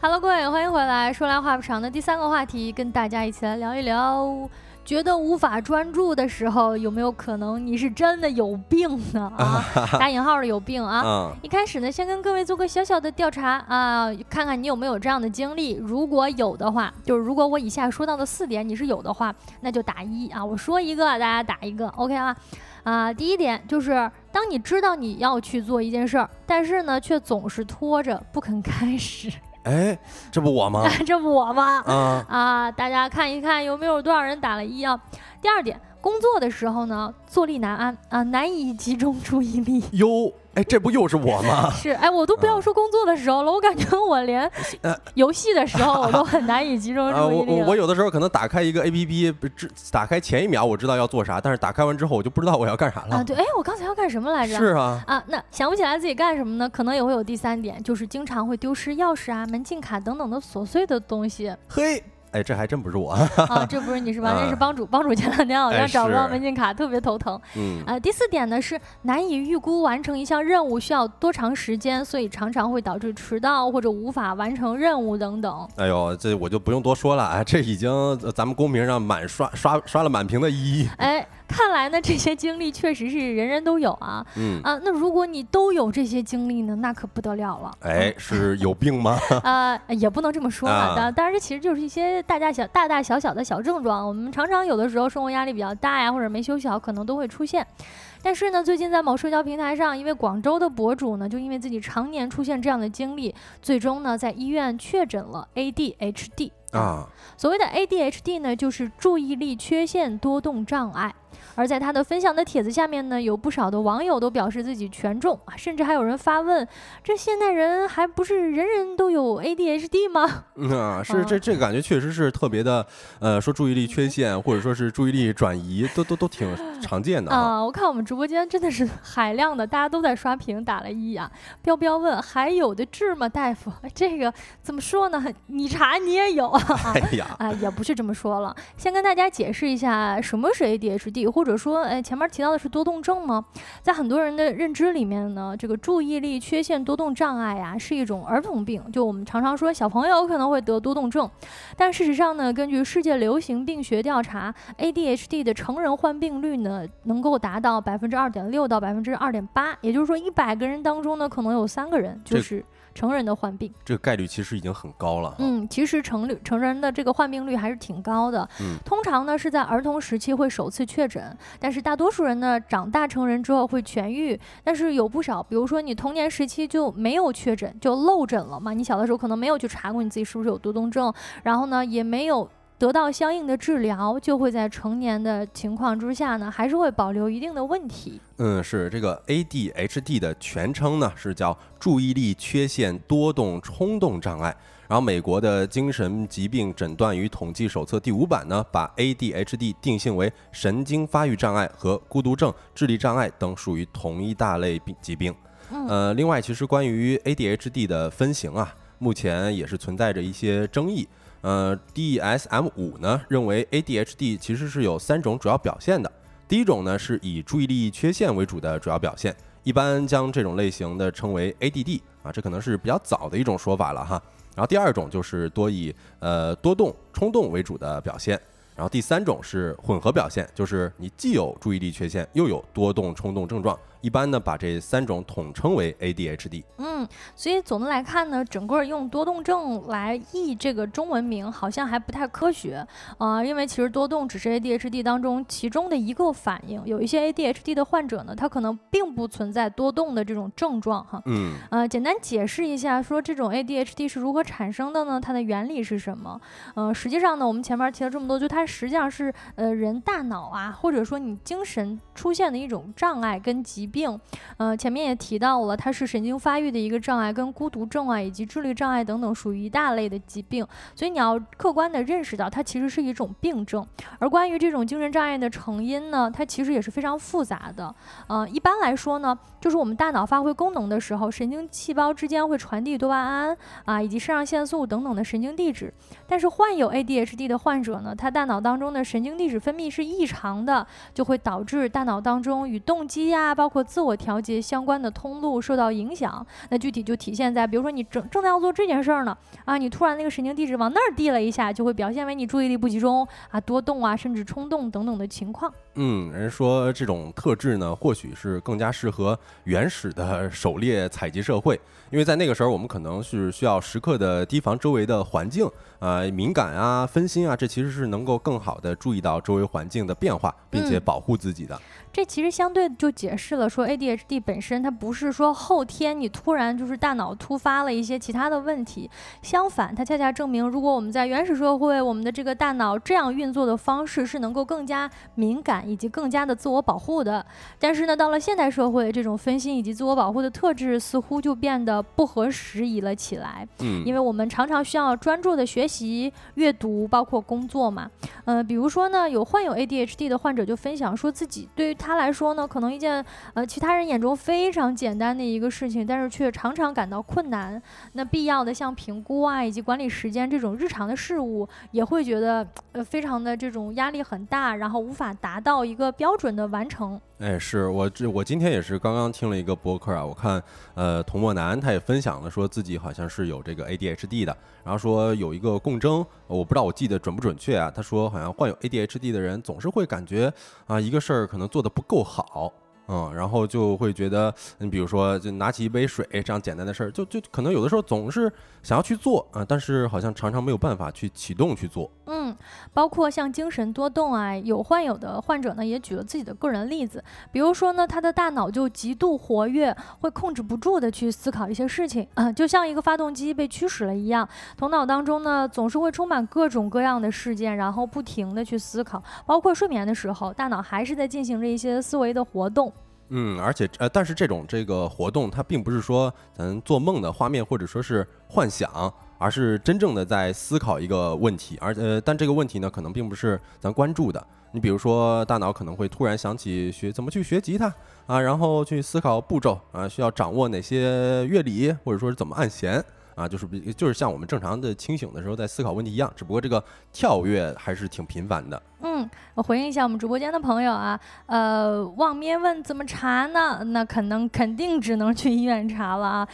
Hello，各位，欢迎回来。说来话不长的第三个话题，跟大家一起来聊一聊，觉得无法专注的时候，有没有可能你是真的有病呢？啊，打引号的有病啊！一开始呢，先跟各位做个小小的调查啊，看看你有没有这样的经历。如果有的话，就是如果我以下说到的四点你是有的话，那就打一啊。我说一个，大家打一个，OK 啊？啊，第一点就是，当你知道你要去做一件事儿，但是呢，却总是拖着不肯开始。哎，这不我吗？这不我吗？啊啊！大家看一看有没有多少人打了一啊？第二点，工作的时候呢，坐立难安啊，难以集中注意力。哟。哎，这不又是我吗？是，哎，我都不要说工作的时候了，我感觉我连游戏的时候我都很难以集中注意力。我我有的时候可能打开一个 A P P，打开前一秒我知道要做啥，但是打开完之后我就不知道我要干啥了。啊，对，哎，我刚才要干什么来着？是啊，啊，那想不起来自己干什么呢？可能也会有第三点，就是经常会丢失钥匙啊、门禁卡等等的琐碎的东西。嘿。哎，这还真不是我啊！这不是你是吧？那是帮主，帮主前两天好像找不到门禁卡，特别头疼。嗯，呃，第四点呢是难以预估完成一项任务需要多长时间，所以常常会导致迟到或者无法完成任务等等。哎呦，这我就不用多说了啊，这已经咱们公屏上满刷刷刷了满屏的一。哎。看来呢，这些经历确实是人人都有啊。嗯啊，那如果你都有这些经历呢，那可不得了了。哎，是有病吗？啊，也不能这么说啊。当当然，这其实就是一些大大小大大小小的小症状。我们常常有的时候生活压力比较大呀，或者没休息好，可能都会出现。但是呢，最近在某社交平台上，一位广州的博主呢，就因为自己常年出现这样的经历，最终呢在医院确诊了 ADHD 啊。所谓的 ADHD 呢，就是注意力缺陷多动障碍。而在他的分享的帖子下面呢，有不少的网友都表示自己全中啊，甚至还有人发问：这现代人还不是人人都有 ADHD 吗？啊，是这这个感觉确实是特别的，呃，说注意力缺陷或者说是注意力转移，都都都挺 常见的啊。我看我们直播间真的是海量的，大家都在刷屏打了一啊。彪彪问：还有的治吗，大夫？这个怎么说呢？你查你也有啊？哎呀，啊，也不是这么说了。先跟大家解释一下什么是 ADHD，或者说，哎，前面提到的是多动症吗？在很多人的认知里面呢，这个注意力缺陷多动障碍呀，是一种儿童病。就我们常常说小朋友可能会得多动症，但事实上呢，根据世界流行病学调查，ADHD 的成人患病率呢，能够达到百分之二点六到百分之二点八，也就是说，一百个人当中呢，可能有三个人就是。成人的患病，这个概率其实已经很高了。嗯，其实成率成人的这个患病率还是挺高的。嗯，通常呢是在儿童时期会首次确诊，但是大多数人呢长大成人之后会痊愈。但是有不少，比如说你童年时期就没有确诊，就漏诊了嘛。你小的时候可能没有去查过你自己是不是有多动症，然后呢也没有。得到相应的治疗，就会在成年的情况之下呢，还是会保留一定的问题。嗯，是这个 ADHD 的全称呢，是叫注意力缺陷多动冲动障碍。然后，美国的精神疾病诊断与统计手册第五版呢，把 ADHD 定性为神经发育障碍和孤独症、智力障碍等属于同一大类病疾病。呃，另外，其实关于 ADHD 的分型啊，目前也是存在着一些争议。呃，DSM 五呢认为 ADHD 其实是有三种主要表现的。第一种呢是以注意力缺陷为主的主要表现，一般将这种类型的称为 ADD 啊，这可能是比较早的一种说法了哈。然后第二种就是多以呃多动冲动为主的表现，然后第三种是混合表现，就是你既有注意力缺陷又有多动冲动症状。一般呢，把这三种统称为 ADHD。嗯，所以总的来看呢，整个用多动症来译这个中文名好像还不太科学啊，因为其实多动只是 ADHD 当中其中的一个反应。有一些 ADHD 的患者呢，他可能并不存在多动的这种症状哈。嗯。呃，简单解释一下，说这种 ADHD 是如何产生的呢？它的原理是什么？呃，实际上呢，我们前面提了这么多，就它实际上是呃人大脑啊，或者说你精神出现的一种障碍跟疾。病，呃，前面也提到了，它是神经发育的一个障碍，跟孤独症啊以及智力障碍等等属于一大类的疾病，所以你要客观的认识到它其实是一种病症。而关于这种精神障碍的成因呢，它其实也是非常复杂的。呃，一般来说呢，就是我们大脑发挥功能的时候，神经细胞之间会传递多巴胺啊以及肾上腺素等等的神经递质。但是患有 ADHD 的患者呢，他大脑当中的神经递质分泌是异常的，就会导致大脑当中与动机呀，包括自我调节相关的通路受到影响，那具体就体现在，比如说你正正在要做这件事儿呢，啊，你突然那个神经递质往那儿递了一下，就会表现为你注意力不集中啊、多动啊，甚至冲动等等的情况。嗯，人说这种特质呢，或许是更加适合原始的 狩猎采集社会，因为在那个时候，我们可能是需要时刻的提防周围的环境呃，敏感啊、分心啊，这其实是能够更好的注意到周围环境的变化，并且保护自己的。这其实相对就解释了说，ADHD 本身它不是说后天你突然就是大脑突发了一些其他的问题，相反，它恰恰证明，如果我们在原始社会，我们的这个大脑这样运作的方式是能够更加敏感以及更加的自我保护的。但是呢，到了现代社会，这种分心以及自我保护的特质似乎就变得不合时宜了起来。嗯，因为我们常常需要专注的学习、阅读，包括工作嘛。呃，比如说呢，有患有 ADHD 的患者就分享说自己对于他来说呢，可能一件呃其他人眼中非常简单的一个事情，但是却常常感到困难。那必要的像评估啊，以及管理时间这种日常的事物，也会觉得呃非常的这种压力很大，然后无法达到到一个标准的完成。哎，是我这我今天也是刚刚听了一个博客啊，我看呃童墨南他也分享了，说自己好像是有这个 ADHD 的，然后说有一个共争，我不知道我记得准不准确啊，他说好像患有 ADHD 的人总是会感觉啊一个事儿可能做的不够好。嗯，然后就会觉得，你比如说，就拿起一杯水这样简单的事儿，就就可能有的时候总是想要去做啊，但是好像常常没有办法去启动去做。嗯，包括像精神多动啊，有患有的患者呢也举了自己的个人例子，比如说呢，他的大脑就极度活跃，会控制不住的去思考一些事情，啊，就像一个发动机被驱使了一样，头脑当中呢总是会充满各种各样的事件，然后不停的去思考，包括睡眠的时候，大脑还是在进行着一些思维的活动。嗯，而且呃，但是这种这个活动，它并不是说咱做梦的画面，或者说是幻想，而是真正的在思考一个问题，而呃，但这个问题呢，可能并不是咱关注的。你比如说，大脑可能会突然想起学怎么去学吉他啊，然后去思考步骤啊，需要掌握哪些乐理，或者说是怎么按弦。啊，就是比就是像我们正常的清醒的时候在思考问题一样，只不过这个跳跃还是挺频繁的。嗯，我回应一下我们直播间的朋友啊，呃，望咩问怎么查呢？那可能肯定只能去医院查了啊。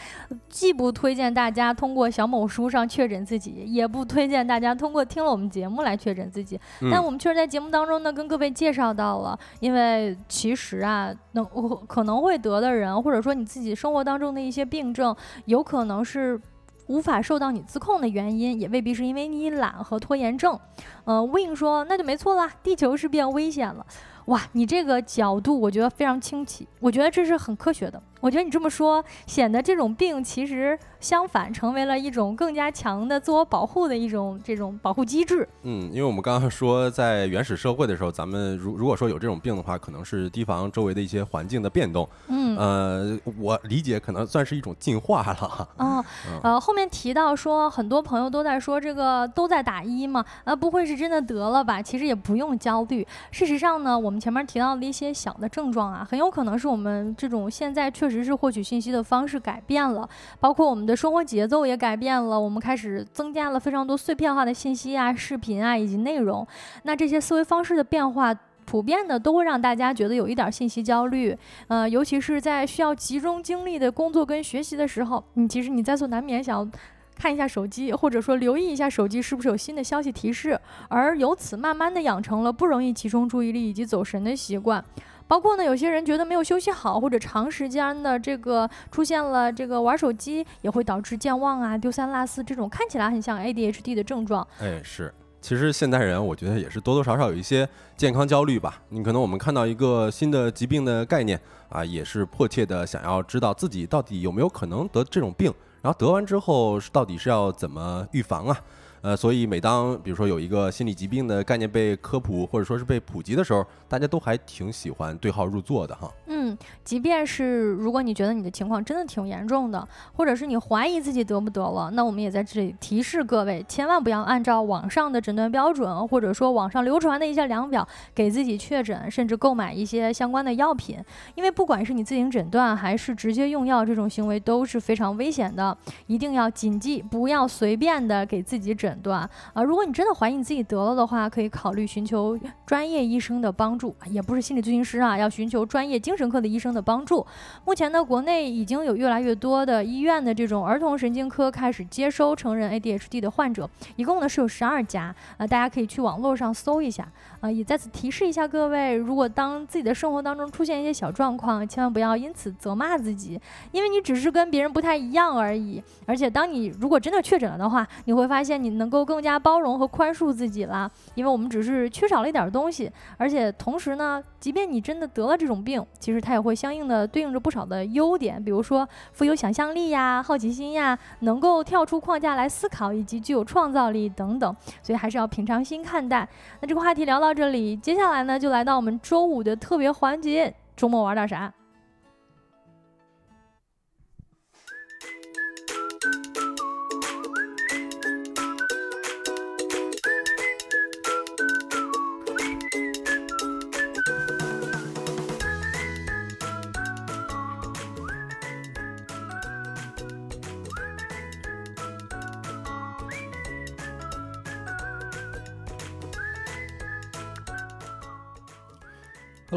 既不推荐大家通过小某书上确诊自己，也不推荐大家通过听了我们节目来确诊自己。但我们确实在节目当中呢，跟各位介绍到了，因为其实啊，能可能会得的人，或者说你自己生活当中的一些病症，有可能是。无法受到你自控的原因，也未必是因为你懒和拖延症。呃，Win 说那就没错啦，地球是变危险了。哇，你这个角度我觉得非常清奇，我觉得这是很科学的。我觉得你这么说，显得这种病其实相反，成为了一种更加强的自我保护的一种这种保护机制。嗯，因为我们刚刚说，在原始社会的时候，咱们如如果说有这种病的话，可能是提防周围的一些环境的变动。嗯，呃，我理解可能算是一种进化了。哦，呃，后面提到说，很多朋友都在说这个都在打一嘛，啊，不会是真的得了吧？其实也不用焦虑。事实上呢，我们们前面提到的一些小的症状啊，很有可能是我们这种现在确实。是获取信息的方式改变了，包括我们的生活节奏也改变了，我们开始增加了非常多碎片化的信息啊、视频啊以及内容。那这些思维方式的变化，普遍的都会让大家觉得有一点信息焦虑。呃，尤其是在需要集中精力的工作跟学习的时候，你其实你在所难免想要看一下手机，或者说留意一下手机是不是有新的消息提示，而由此慢慢的养成了不容易集中注意力以及走神的习惯。包括呢，有些人觉得没有休息好，或者长时间的这个出现了这个玩手机，也会导致健忘啊、丢三落四这种看起来很像 ADHD 的症状。哎，是，其实现代人我觉得也是多多少少有一些健康焦虑吧。你可能我们看到一个新的疾病的概念啊，也是迫切的想要知道自己到底有没有可能得这种病，然后得完之后到底是要怎么预防啊？呃，所以每当比如说有一个心理疾病的概念被科普或者说是被普及的时候，大家都还挺喜欢对号入座的哈。嗯，即便是如果你觉得你的情况真的挺严重的，或者是你怀疑自己得不得了，那我们也在这里提示各位，千万不要按照网上的诊断标准，或者说网上流传的一些量表给自己确诊，甚至购买一些相关的药品，因为不管是你自行诊断还是直接用药，这种行为都是非常危险的，一定要谨记，不要随便的给自己诊。诊断啊，如果你真的怀疑你自己得了的话，可以考虑寻求专业医生的帮助，也不是心理咨询师啊，要寻求专业精神科的医生的帮助。目前呢，国内已经有越来越多的医院的这种儿童神经科开始接收成人 ADHD 的患者，一共呢是有十二家啊，大家可以去网络上搜一下啊。也在此提示一下各位，如果当自己的生活当中出现一些小状况，千万不要因此责骂自己，因为你只是跟别人不太一样而已。而且当你如果真的确诊了的话，你会发现你能。能够更加包容和宽恕自己了，因为我们只是缺少了一点东西，而且同时呢，即便你真的得了这种病，其实它也会相应的对应着不少的优点，比如说富有想象力呀、好奇心呀，能够跳出框架来思考，以及具有创造力等等，所以还是要平常心看待。那这个话题聊到这里，接下来呢，就来到我们周五的特别环节，周末玩点啥？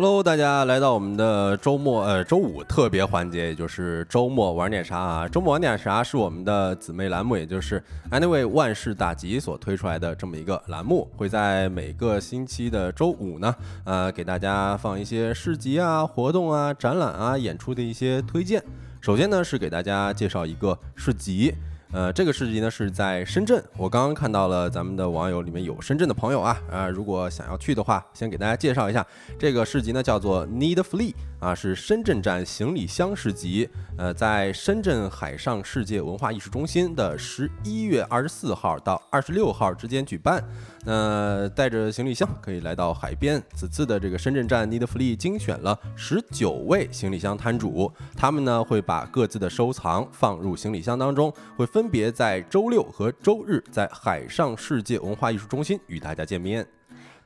？Hello，大家来到我们的周末呃周五特别环节，也就是周末玩点啥啊？周末玩点啥是我们的姊妹栏目，也就是 Anyway 万事大吉所推出来的这么一个栏目，会在每个星期的周五呢，呃，给大家放一些市集啊、活动啊、展览啊、演出的一些推荐。首先呢，是给大家介绍一个市集。呃，这个市集呢是在深圳，我刚刚看到了咱们的网友里面有深圳的朋友啊，啊，如果想要去的话，先给大家介绍一下，这个市集呢叫做 Need Flee 啊，是深圳站行李箱市集，呃，在深圳海上世界文化艺术中心的十一月二十四号到二十六号之间举办。那带着行李箱可以来到海边。此次的这个深圳站 Need Flee 精选了十九位行李箱摊主，他们呢会把各自的收藏放入行李箱当中，会分别在周六和周日在海上世界文化艺术中心与大家见面。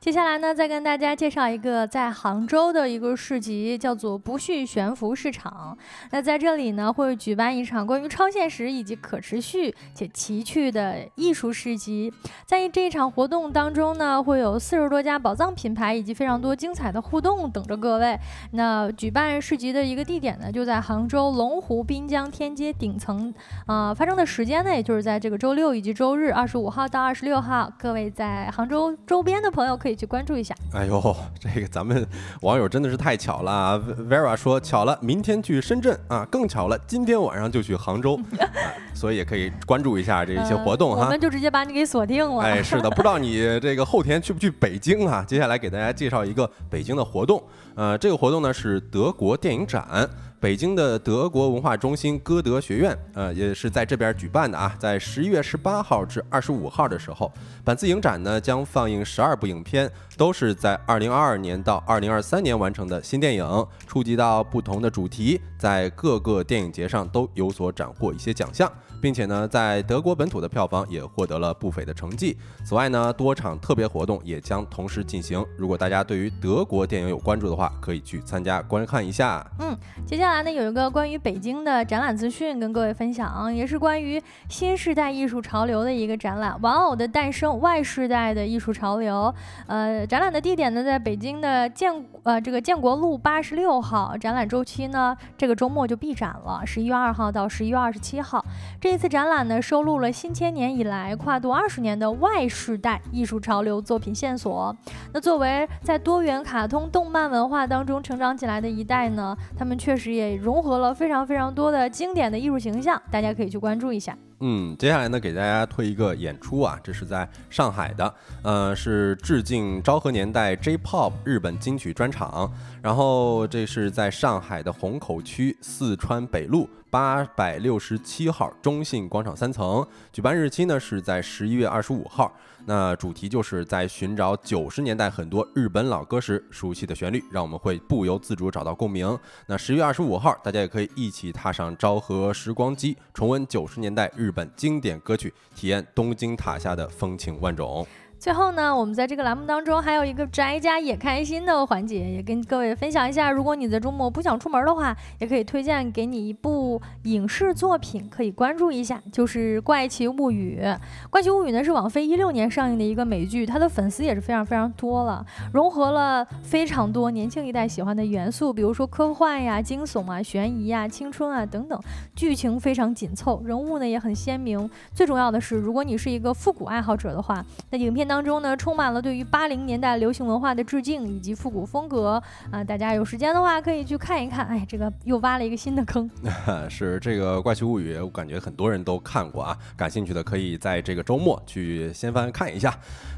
接下来呢，再跟大家介绍一个在杭州的一个市集，叫做不续悬浮市场。那在这里呢，会举办一场关于超现实以及可持续且奇趣的艺术市集。在这一场活动当中呢，会有四十多家宝藏品牌以及非常多精彩的互动等着各位。那举办市集的一个地点呢，就在杭州龙湖滨江天街顶层。啊，发生的时间呢，也就是在这个周六以及周日，二十五号到二十六号。各位在杭州周边的朋友可以。去关注一下。哎呦，这个咱们网友真的是太巧了啊！Vera 说巧了，明天去深圳啊，更巧了，今天晚上就去杭州，所以也可以关注一下这一些活动哈。我们就直接把你给锁定了。哎，是的，不知道你这个后天去不去北京啊？接下来给大家介绍一个北京的活动，呃，这个活动呢是德国电影展。北京的德国文化中心歌德学院，呃，也是在这边举办的啊。在十一月十八号至二十五号的时候，本次影展呢将放映十二部影片，都是在二零二二年到二零二三年完成的新电影，触及到不同的主题，在各个电影节上都有所斩获一些奖项。并且呢，在德国本土的票房也获得了不菲的成绩。此外呢，多场特别活动也将同时进行。如果大家对于德国电影有关注的话，可以去参加观看一下。嗯，接下来来呢，有一个关于北京的展览资讯跟各位分享，也是关于新时代艺术潮流的一个展览——玩偶的诞生外世代的艺术潮流。呃，展览的地点呢，在北京的建呃这个建国路八十六号。展览周期呢，这个周末就闭展了，十一月二号到十一月二十七号。这一次展览呢，收录了新千年以来跨度二十年的外世代艺术潮流作品线索。那作为在多元卡通动漫文化当中成长起来的一代呢，他们确实也也融合了非常非常多的经典的艺术形象，大家可以去关注一下。嗯，接下来呢，给大家推一个演出啊，这是在上海的，呃，是致敬昭和年代 J-Pop 日本金曲专场。然后这是在上海的虹口区四川北路八百六十七号中信广场三层，举办日期呢是在十一月二十五号。那主题就是在寻找九十年代很多日本老歌时熟悉的旋律，让我们会不由自主找到共鸣。那十月二十五号，大家也可以一起踏上昭和时光机，重温九十年代日本经典歌曲，体验东京塔下的风情万种。最后呢，我们在这个栏目当中还有一个宅家也开心的环节，也跟各位分享一下。如果你在周末不想出门的话，也可以推荐给你一部影视作品，可以关注一下，就是《怪奇物语》。《怪奇物语》呢是网飞一六年上映的一个美剧，它的粉丝也是非常非常多了，融合了非常多年轻一代喜欢的元素，比如说科幻呀、惊悚啊、悬疑呀、青春啊等等。剧情非常紧凑，人物呢也很鲜明。最重要的是，如果你是一个复古爱好者的话，那影片当当中呢，充满了对于八零年代流行文化的致敬以及复古风格啊！大家有时间的话可以去看一看。哎，这个又挖了一个新的坑。是这个《怪奇物语》，我感觉很多人都看过啊。感兴趣的可以在这个周末去先翻看一下。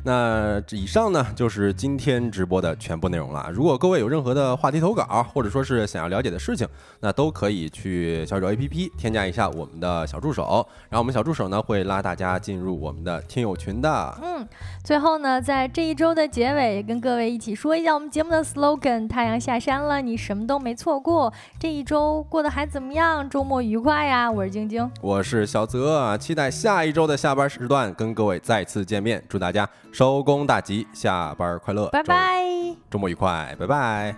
那以上呢就是今天直播的全部内容了。如果各位有任何的话题投稿，或者说是想要了解的事情，那都可以去小宇宙 APP 添加一下我们的小助手，然后我们小助手呢会拉大家进入我们的听友群的。嗯。最后呢，在这一周的结尾，跟各位一起说一下我们节目的 slogan：太阳下山了，你什么都没错过。这一周过得还怎么样？周末愉快呀！我是晶晶，我是小泽，期待下一周的下班时段跟各位再次见面。祝大家收工大吉，下班快乐，拜拜，周末愉快，拜拜。